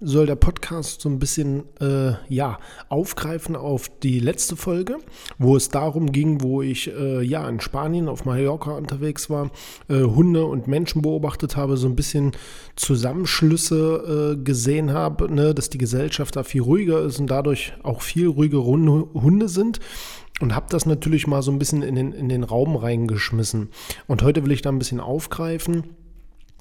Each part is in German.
soll der Podcast so ein bisschen äh, ja, aufgreifen auf die letzte Folge, wo es darum ging, wo ich äh, ja in Spanien auf Mallorca unterwegs war, äh, Hunde und Menschen beobachtet habe, so ein bisschen Zusammenschlüsse äh, gesehen habe, ne, dass die Gesellschaft da viel ruhiger ist und dadurch auch viel ruhigere Hunde sind und habe das natürlich mal so ein bisschen in den, in den Raum reingeschmissen. Und heute will ich da ein bisschen aufgreifen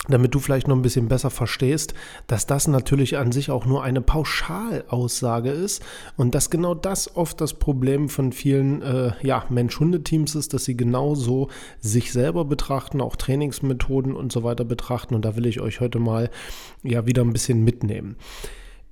damit du vielleicht noch ein bisschen besser verstehst, dass das natürlich an sich auch nur eine Pauschalaussage ist und dass genau das oft das Problem von vielen äh, ja, Mensch-Hunde-Teams ist, dass sie genauso sich selber betrachten, auch Trainingsmethoden und so weiter betrachten und da will ich euch heute mal ja wieder ein bisschen mitnehmen.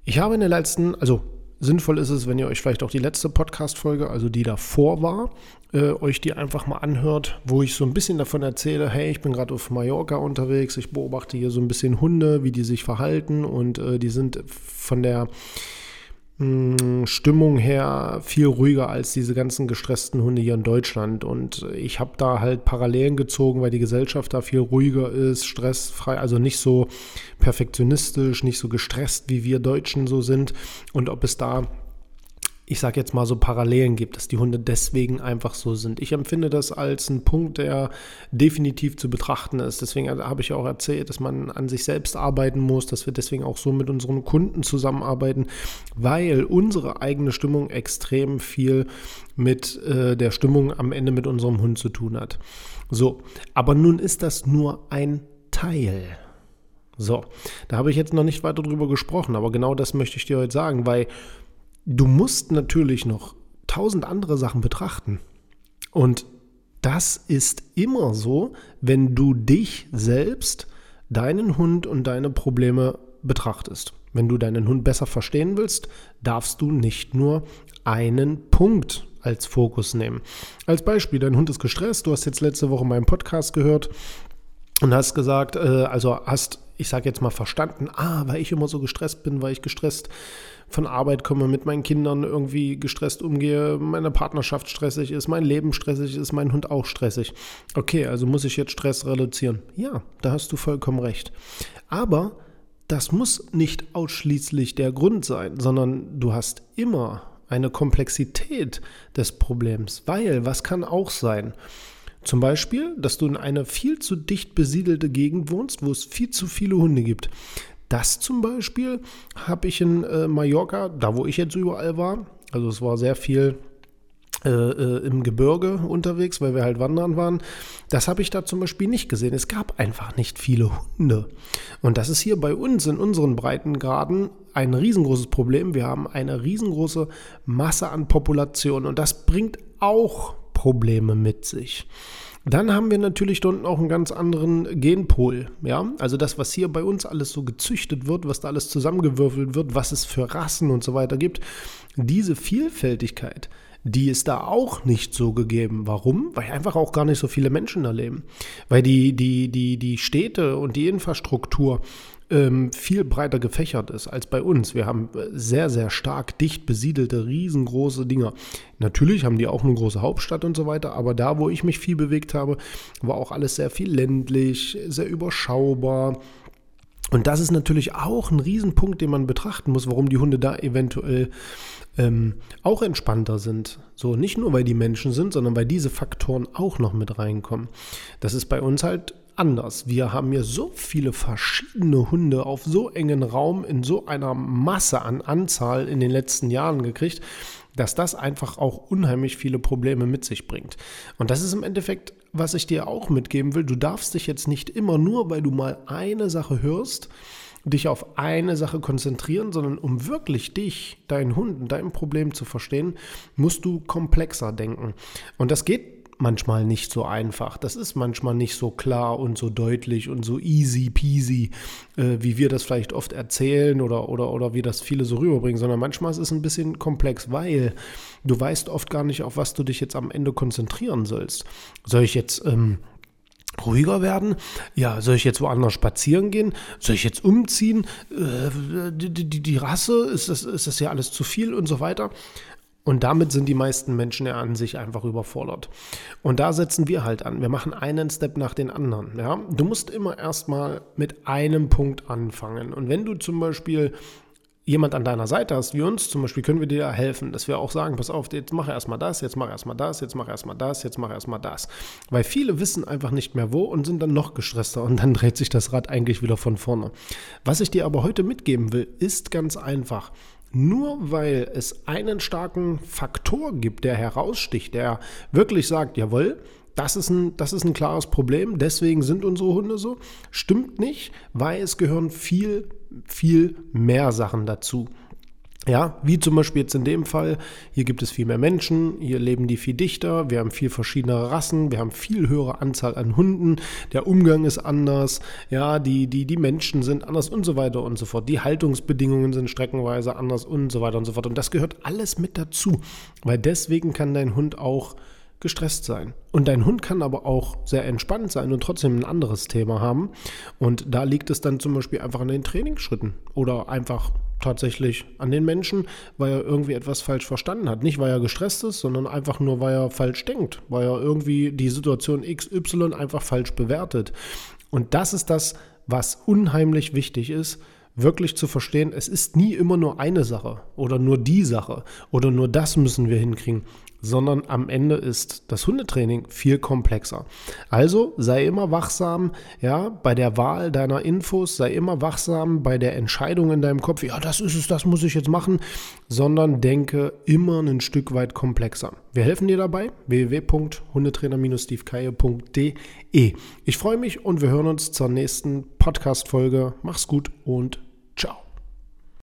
Ich habe in der letzten, also Sinnvoll ist es, wenn ihr euch vielleicht auch die letzte Podcast-Folge, also die davor war, äh, euch die einfach mal anhört, wo ich so ein bisschen davon erzähle, hey, ich bin gerade auf Mallorca unterwegs, ich beobachte hier so ein bisschen Hunde, wie die sich verhalten und äh, die sind von der Stimmung her viel ruhiger als diese ganzen gestressten Hunde hier in Deutschland. Und ich habe da halt Parallelen gezogen, weil die Gesellschaft da viel ruhiger ist, stressfrei, also nicht so perfektionistisch, nicht so gestresst, wie wir Deutschen so sind. Und ob es da ich sage jetzt mal so Parallelen gibt, dass die Hunde deswegen einfach so sind. Ich empfinde das als einen Punkt, der definitiv zu betrachten ist. Deswegen habe ich auch erzählt, dass man an sich selbst arbeiten muss, dass wir deswegen auch so mit unseren Kunden zusammenarbeiten, weil unsere eigene Stimmung extrem viel mit äh, der Stimmung am Ende mit unserem Hund zu tun hat. So, aber nun ist das nur ein Teil. So, da habe ich jetzt noch nicht weiter drüber gesprochen, aber genau das möchte ich dir heute sagen, weil du musst natürlich noch tausend andere Sachen betrachten. Und das ist immer so, wenn du dich selbst, deinen Hund und deine Probleme betrachtest. Wenn du deinen Hund besser verstehen willst, darfst du nicht nur einen Punkt als Fokus nehmen. Als Beispiel, dein Hund ist gestresst, du hast jetzt letzte Woche meinen Podcast gehört und hast gesagt, äh, also hast, ich sage jetzt mal verstanden, ah, weil ich immer so gestresst bin, weil ich gestresst von Arbeit komme, mit meinen Kindern irgendwie gestresst umgehe, meine Partnerschaft stressig ist, mein Leben stressig ist, mein Hund auch stressig. Okay, also muss ich jetzt Stress reduzieren. Ja, da hast du vollkommen recht. Aber das muss nicht ausschließlich der Grund sein, sondern du hast immer eine Komplexität des Problems, weil was kann auch sein? Zum Beispiel, dass du in einer viel zu dicht besiedelte Gegend wohnst, wo es viel zu viele Hunde gibt. Das zum Beispiel habe ich in äh, Mallorca, da wo ich jetzt überall war, also es war sehr viel äh, äh, im Gebirge unterwegs, weil wir halt wandern waren. Das habe ich da zum Beispiel nicht gesehen. Es gab einfach nicht viele Hunde. Und das ist hier bei uns in unseren Breitengraden ein riesengroßes Problem. Wir haben eine riesengroße Masse an Population und das bringt auch Probleme mit sich. Dann haben wir natürlich dort auch einen ganz anderen Genpool. Ja, also das, was hier bei uns alles so gezüchtet wird, was da alles zusammengewürfelt wird, was es für Rassen und so weiter gibt, diese Vielfältigkeit, die ist da auch nicht so gegeben. Warum? Weil einfach auch gar nicht so viele Menschen da leben. Weil die, die, die, die Städte und die Infrastruktur ähm, viel breiter gefächert ist als bei uns. Wir haben sehr, sehr stark dicht besiedelte, riesengroße Dinger. Natürlich haben die auch eine große Hauptstadt und so weiter, aber da, wo ich mich viel bewegt habe, war auch alles sehr viel ländlich, sehr überschaubar. Und das ist natürlich auch ein Riesenpunkt, den man betrachten muss, warum die Hunde da eventuell ähm, auch entspannter sind. So nicht nur, weil die Menschen sind, sondern weil diese Faktoren auch noch mit reinkommen. Das ist bei uns halt anders. Wir haben hier so viele verschiedene Hunde auf so engen Raum in so einer Masse an Anzahl in den letzten Jahren gekriegt, dass das einfach auch unheimlich viele Probleme mit sich bringt. Und das ist im Endeffekt, was ich dir auch mitgeben will. Du darfst dich jetzt nicht immer nur, weil du mal eine Sache hörst, dich auf eine Sache konzentrieren, sondern um wirklich dich, deinen Hund, dein Problem zu verstehen, musst du komplexer denken. Und das geht manchmal nicht so einfach. Das ist manchmal nicht so klar und so deutlich und so easy peasy, äh, wie wir das vielleicht oft erzählen oder, oder, oder wie das viele so rüberbringen, sondern manchmal ist es ein bisschen komplex, weil du weißt oft gar nicht, auf was du dich jetzt am Ende konzentrieren sollst. Soll ich jetzt ähm, ruhiger werden? Ja, soll ich jetzt woanders spazieren gehen? Soll ich jetzt umziehen? Äh, die, die, die Rasse, ist das, ist das ja alles zu viel und so weiter? Und damit sind die meisten Menschen ja an sich einfach überfordert. Und da setzen wir halt an. Wir machen einen Step nach den anderen. Ja? Du musst immer erstmal mit einem Punkt anfangen. Und wenn du zum Beispiel jemand an deiner Seite hast, wie uns zum Beispiel, können wir dir helfen, dass wir auch sagen, pass auf, jetzt mach erstmal das, jetzt mach erstmal das, jetzt mach erstmal das, jetzt mach erstmal das. Weil viele wissen einfach nicht mehr wo und sind dann noch gestresster und dann dreht sich das Rad eigentlich wieder von vorne. Was ich dir aber heute mitgeben will, ist ganz einfach. Nur weil es einen starken Faktor gibt, der heraussticht, der wirklich sagt, jawohl, das ist, ein, das ist ein klares Problem, deswegen sind unsere Hunde so, stimmt nicht, weil es gehören viel, viel mehr Sachen dazu. Ja, wie zum Beispiel jetzt in dem Fall, hier gibt es viel mehr Menschen, hier leben die viel dichter, wir haben viel verschiedene Rassen, wir haben viel höhere Anzahl an Hunden, der Umgang ist anders, ja, die, die, die Menschen sind anders und so weiter und so fort. Die Haltungsbedingungen sind streckenweise anders und so weiter und so fort. Und das gehört alles mit dazu, weil deswegen kann dein Hund auch gestresst sein. Und dein Hund kann aber auch sehr entspannt sein und trotzdem ein anderes Thema haben. Und da liegt es dann zum Beispiel einfach an den Trainingsschritten oder einfach tatsächlich an den Menschen, weil er irgendwie etwas falsch verstanden hat. Nicht, weil er gestresst ist, sondern einfach nur, weil er falsch denkt, weil er irgendwie die Situation XY einfach falsch bewertet. Und das ist das, was unheimlich wichtig ist, wirklich zu verstehen, es ist nie immer nur eine Sache oder nur die Sache oder nur das müssen wir hinkriegen, sondern am Ende ist das Hundetraining viel komplexer. Also sei immer wachsam, ja, bei der Wahl deiner Infos, sei immer wachsam bei der Entscheidung in deinem Kopf, ja, das ist es, das muss ich jetzt machen, sondern denke immer ein Stück weit komplexer. Wir helfen dir dabei, www.hundetrainer-stevekeier.de. Ich freue mich und wir hören uns zur nächsten Podcast-Folge. Mach's gut und